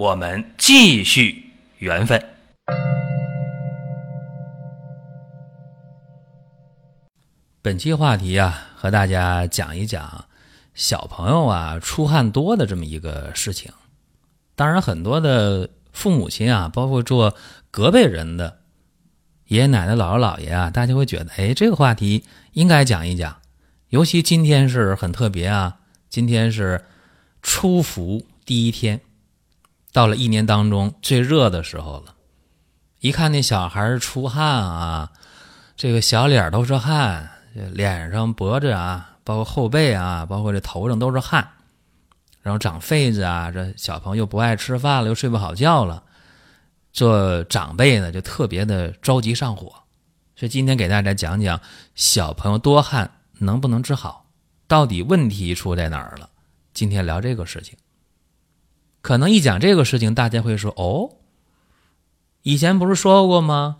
我们继续缘分。本期话题啊，和大家讲一讲小朋友啊出汗多的这么一个事情。当然，很多的父母亲啊，包括做隔辈人的爷爷奶奶、姥姥姥爷啊，大家会觉得，哎，这个话题应该讲一讲。尤其今天是很特别啊，今天是初伏第一天，到了一年当中最热的时候了。一看那小孩出汗啊，这个小脸都是汗。脸上、脖子啊，包括后背啊，包括这头上都是汗，然后长痱子啊，这小朋友不爱吃饭了，又睡不好觉了，做长辈呢就特别的着急上火。所以今天给大家讲讲小朋友多汗能不能治好，到底问题出在哪儿了？今天聊这个事情，可能一讲这个事情，大家会说：“哦，以前不是说过吗？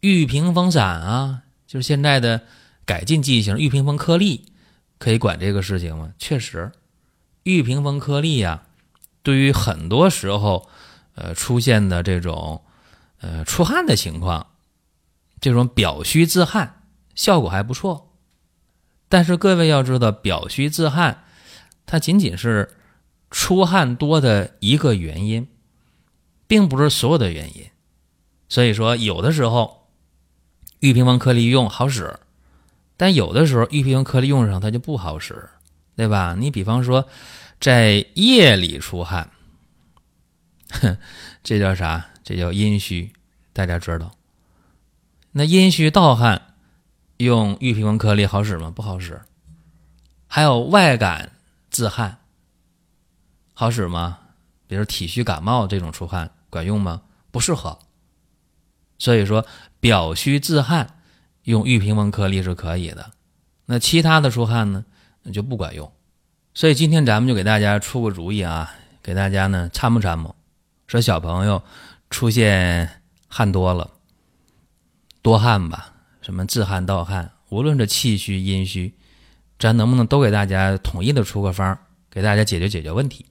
玉屏风散啊，就是现在的。”改进剂型玉屏风颗粒可以管这个事情吗？确实，玉屏风颗粒呀，对于很多时候，呃出现的这种呃出汗的情况，这种表虚自汗效果还不错。但是各位要知道，表虚自汗它仅仅是出汗多的一个原因，并不是所有的原因。所以说，有的时候玉屏风颗粒用好使。但有的时候玉屏风颗粒用上它就不好使，对吧？你比方说，在夜里出汗，哼这叫啥？这叫阴虚，大家知道。那阴虚盗汗用玉屏风颗粒好使吗？不好使。还有外感自汗，好使吗？比如体虚感冒这种出汗管用吗？不适合。所以说表虚自汗。用玉屏风颗粒是可以的，那其他的出汗呢，那就不管用。所以今天咱们就给大家出个主意啊，给大家呢参谋参谋，说小朋友出现汗多了，多汗吧，什么自汗、盗汗，无论是气虚、阴虚，咱能不能都给大家统一的出个方，给大家解决解决问题？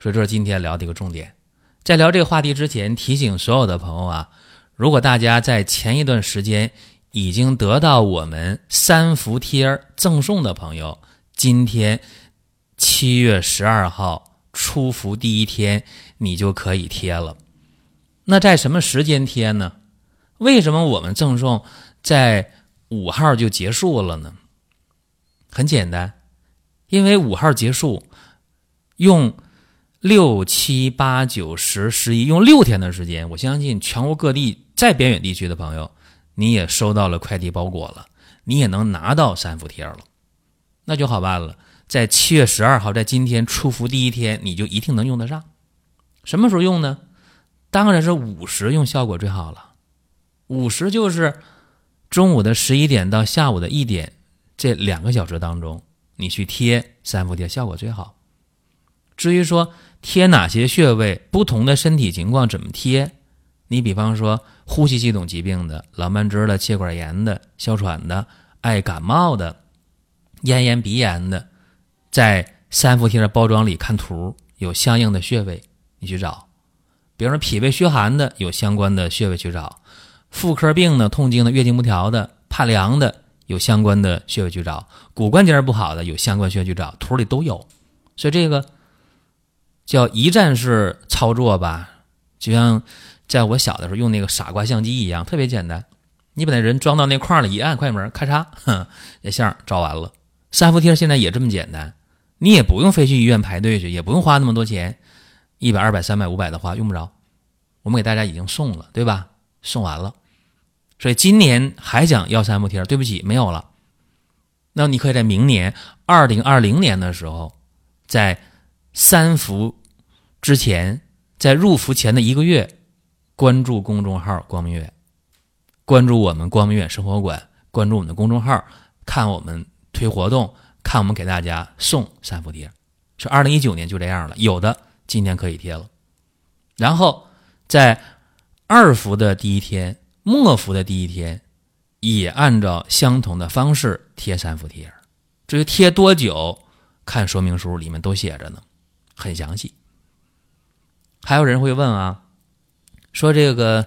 所以这是今天聊的一个重点。在聊这个话题之前，提醒所有的朋友啊，如果大家在前一段时间。已经得到我们三伏贴赠送的朋友，今天七月十二号出伏第一天，你就可以贴了。那在什么时间贴呢？为什么我们赠送在五号就结束了呢？很简单，因为五号结束，用六七八九十十一用六天的时间，我相信全国各地在边远地区的朋友。你也收到了快递包裹了，你也能拿到三伏贴了，那就好办了。在七月十二号，在今天出伏第一天，你就一定能用得上。什么时候用呢？当然是午时用效果最好了。午时就是中午的十一点到下午的一点这两个小时当中，你去贴三伏贴效果最好。至于说贴哪些穴位，不同的身体情况怎么贴？你比方说，呼吸系统疾病的、老慢支的、气管炎的、哮喘的、爱感冒的、咽炎鼻炎的，在三伏贴的包装里看图，有相应的穴位，你去找。比方说，脾胃虚寒的，有相关的穴位去找；妇科病的、痛经的、月经不调的、怕凉的，有相关的穴位去找；骨关节不好的，有相关穴位去找，图里都有。所以这个叫一站式操作吧，就像。在我小的时候用那个傻瓜相机一样，特别简单。你把那人装到那框里一按快门，咔嚓，那相照完了。三伏贴现在也这么简单，你也不用非去医院排队去，也不用花那么多钱，一百、二百、三百、五百的话用不着。我们给大家已经送了，对吧？送完了，所以今年还想要三伏贴，对不起，没有了。那你可以在明年二零二零年的时候，在三伏之前。在入伏前的一个月，关注公众号“光明远”，关注我们光明远生活馆，关注我们的公众号，看我们推活动，看我们给大家送三伏贴。是二零一九年就这样了，有的今天可以贴了。然后在二伏的第一天、末伏的第一天，也按照相同的方式贴三伏贴。至于贴多久，看说明书里面都写着呢，很详细。还有人会问啊，说这个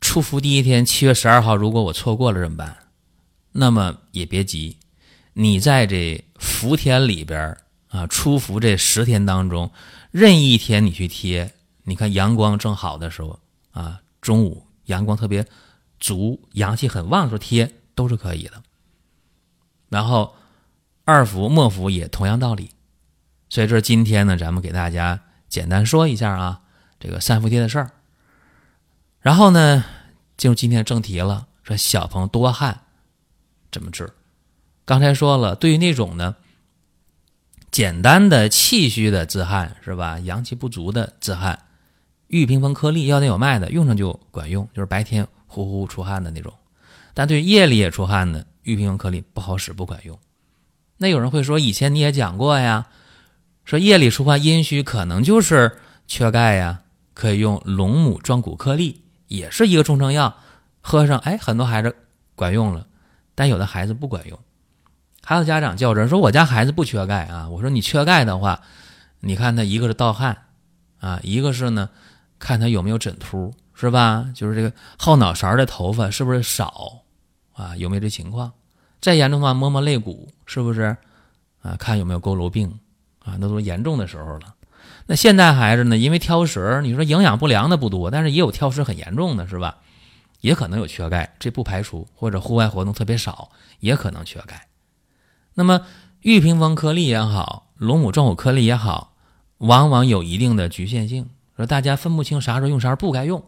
初伏第一天，七月十二号，如果我错过了怎么办？那么也别急，你在这伏天里边啊，初伏这十天当中，任意一天你去贴，你看阳光正好的时候啊，中午阳光特别足，阳气很旺的时候贴都是可以的。然后二伏末伏也同样道理，所以这今天呢，咱们给大家简单说一下啊，这个三伏贴的事儿。然后呢，进入今天的正题了，说小朋友多汗怎么治？刚才说了，对于那种呢。简单的气虚的自汗是吧？阳气不足的自汗，玉屏风颗粒药店有卖的，用上就管用，就是白天呼呼出汗的那种。但对夜里也出汗的玉屏风颗粒不好使，不管用。那有人会说，以前你也讲过呀，说夜里出汗阴虚可能就是缺钙呀，可以用龙母壮骨颗粒，也是一个中成药，喝上哎，很多孩子管用了，但有的孩子不管用。还有家长较真说：“我家孩子不缺钙啊。”我说：“你缺钙的话，你看他一个是盗汗啊，一个是呢，看他有没有枕秃，是吧？就是这个后脑勺的头发是不是少啊？有没有这情况？再严重的话，摸摸肋骨，是不是啊？看有没有佝偻病啊？那都严重的时候了。那现在孩子呢，因为挑食，你说营养不良的不多，但是也有挑食很严重的，是吧？也可能有缺钙，这不排除，或者户外活动特别少，也可能缺钙。”那么玉屏风颗粒也好，龙母壮骨颗粒也好，往往有一定的局限性，说大家分不清啥时候用，啥时候不该用。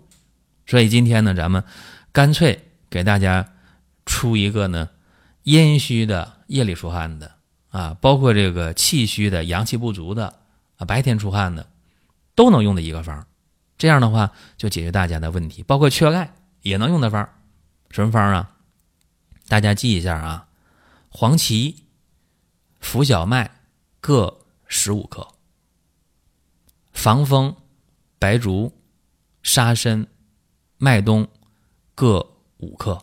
所以今天呢，咱们干脆给大家出一个呢，阴虚的夜里出汗的啊，包括这个气虚的阳气不足的啊，白天出汗的，都能用的一个方。这样的话就解决大家的问题，包括缺钙也能用的方。什么方啊？大家记一下啊，黄芪。浮小麦各十五克，防风、白术、沙参、麦冬各五克，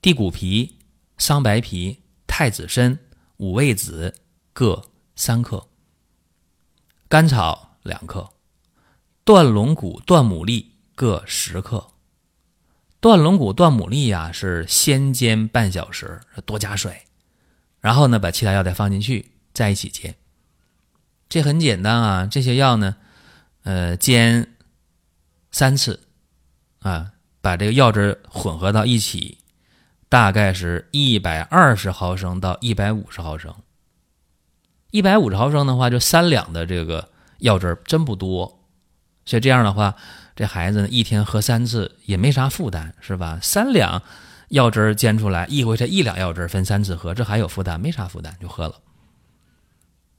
地骨皮、桑白皮、太子参、五味子各三克，甘草两克，断龙骨、断牡蛎各十克。断龙骨、断牡蛎呀，是先煎半小时，多加水。然后呢，把其他药再放进去，在一起煎。这很简单啊，这些药呢，呃，煎三次，啊，把这个药汁混合到一起，大概是一百二十毫升到一百五十毫升。一百五十毫升的话，就三两的这个药汁儿真不多，所以这样的话，这孩子呢一天喝三次也没啥负担，是吧？三两。药汁儿煎出来，一回才一两药汁儿分三次喝，这还有负担？没啥负担，就喝了。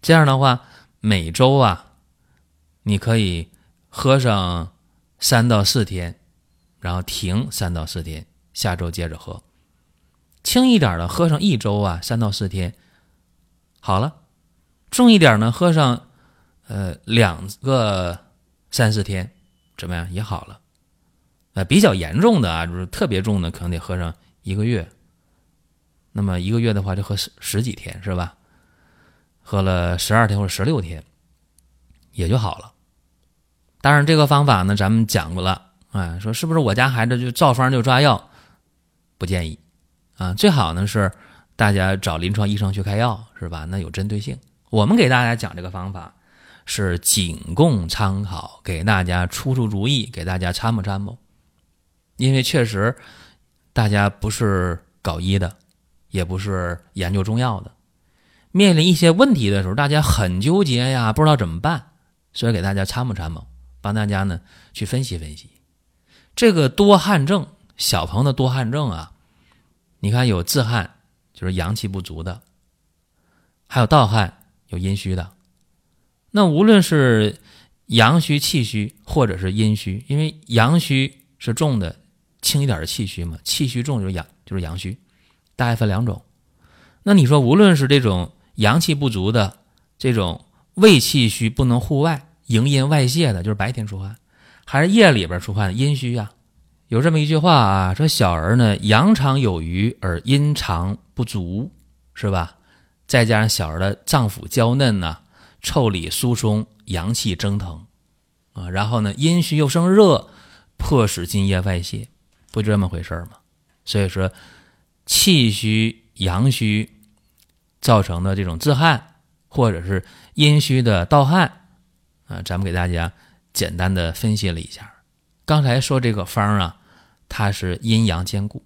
这样的话，每周啊，你可以喝上三到四天，然后停三到四天，下周接着喝。轻一点的，喝上一周啊，三到四天，好了。重一点呢，喝上呃两个三四天，怎么样？也好了。呃，比较严重的啊，就是特别重的，可能得喝上一个月。那么一个月的话，就喝十十几天，是吧？喝了十二天或者十六天，也就好了。当然，这个方法呢，咱们讲过了。啊，说是不是我家孩子就照方就抓药？不建议啊，最好呢是大家找临床医生去开药，是吧？那有针对性。我们给大家讲这个方法是仅供参考，给大家出出主意，给大家参谋参谋。因为确实，大家不是搞医的，也不是研究中药的，面临一些问题的时候，大家很纠结呀，不知道怎么办，所以给大家参谋参谋，帮大家呢去分析分析。这个多汗症，小朋友的多汗症啊，你看有自汗，就是阳气不足的，还有盗汗，有阴虚的。那无论是阳虚、气虚或者是阴虚，因为阳虚是重的，轻一点的气虚嘛，气虚重就是阳就是阳虚，大概分两种。那你说，无论是这种阳气不足的，这种胃气虚不能户外营阴外泄的，就是白天出汗，还是夜里边出汗阴虚呀？有这么一句话啊，说小儿呢阳常有余而阴常不足，是吧？再加上小儿的脏腑娇嫩呐，腠理疏松，阳气蒸腾啊，然后呢阴虚又生热，迫使津液外泄，不就这么回事吗？所以说气虚阳虚造成的这种自汗，或者是阴虚的盗汗啊，咱们给大家简单的分析了一下。刚才说这个方啊，它是阴阳兼顾，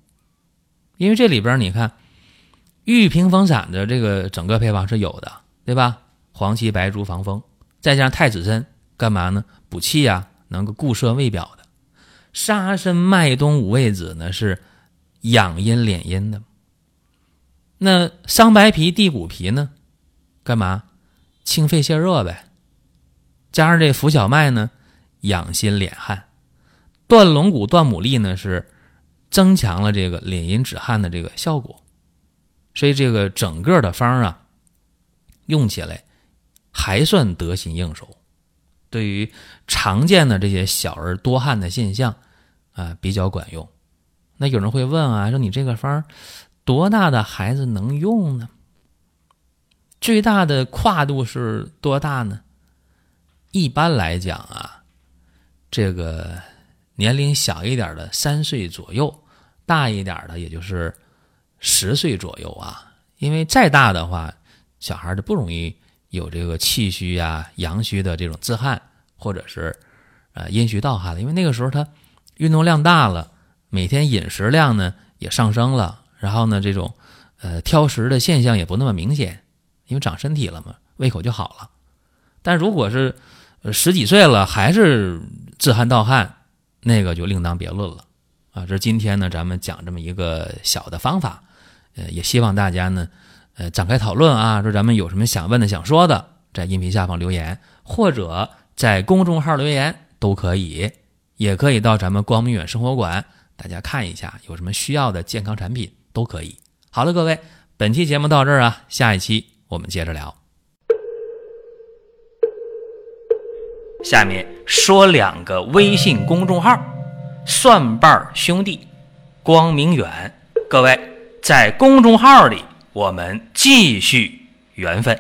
因为这里边你看，玉屏风散的这个整个配方是有的，对吧？黄芪、白术防风，再加上太子参，干嘛呢？补气呀，能够固摄胃表的。沙参、麦冬、五味子呢是养阴敛阴的。那桑白皮、地骨皮呢，干嘛？清肺泻热呗。加上这浮小麦呢，养心敛汗。断龙骨、断牡蛎呢，是增强了这个敛阴止汗的这个效果，所以这个整个的方啊，用起来还算得心应手。对于常见的这些小儿多汗的现象啊，比较管用。那有人会问啊，说你这个方多大的孩子能用呢？最大的跨度是多大呢？一般来讲啊，这个。年龄小一点的三岁左右，大一点的也就是十岁左右啊。因为再大的话，小孩就不容易有这个气虚啊、阳虚的这种自汗，或者是呃阴虚盗汗了。因为那个时候他运动量大了，每天饮食量呢也上升了，然后呢这种呃挑食的现象也不那么明显，因为长身体了嘛，胃口就好了。但如果是十几岁了还是自汗盗汗，那个就另当别论了，啊，这今天呢，咱们讲这么一个小的方法，呃，也希望大家呢，呃，展开讨论啊，说咱们有什么想问的、想说的，在音频下方留言，或者在公众号留言都可以，也可以到咱们光明远生活馆，大家看一下有什么需要的健康产品都可以。好了，各位，本期节目到这儿啊，下一期我们接着聊。下面说两个微信公众号：蒜瓣兄弟、光明远。各位在公众号里我们继续缘分。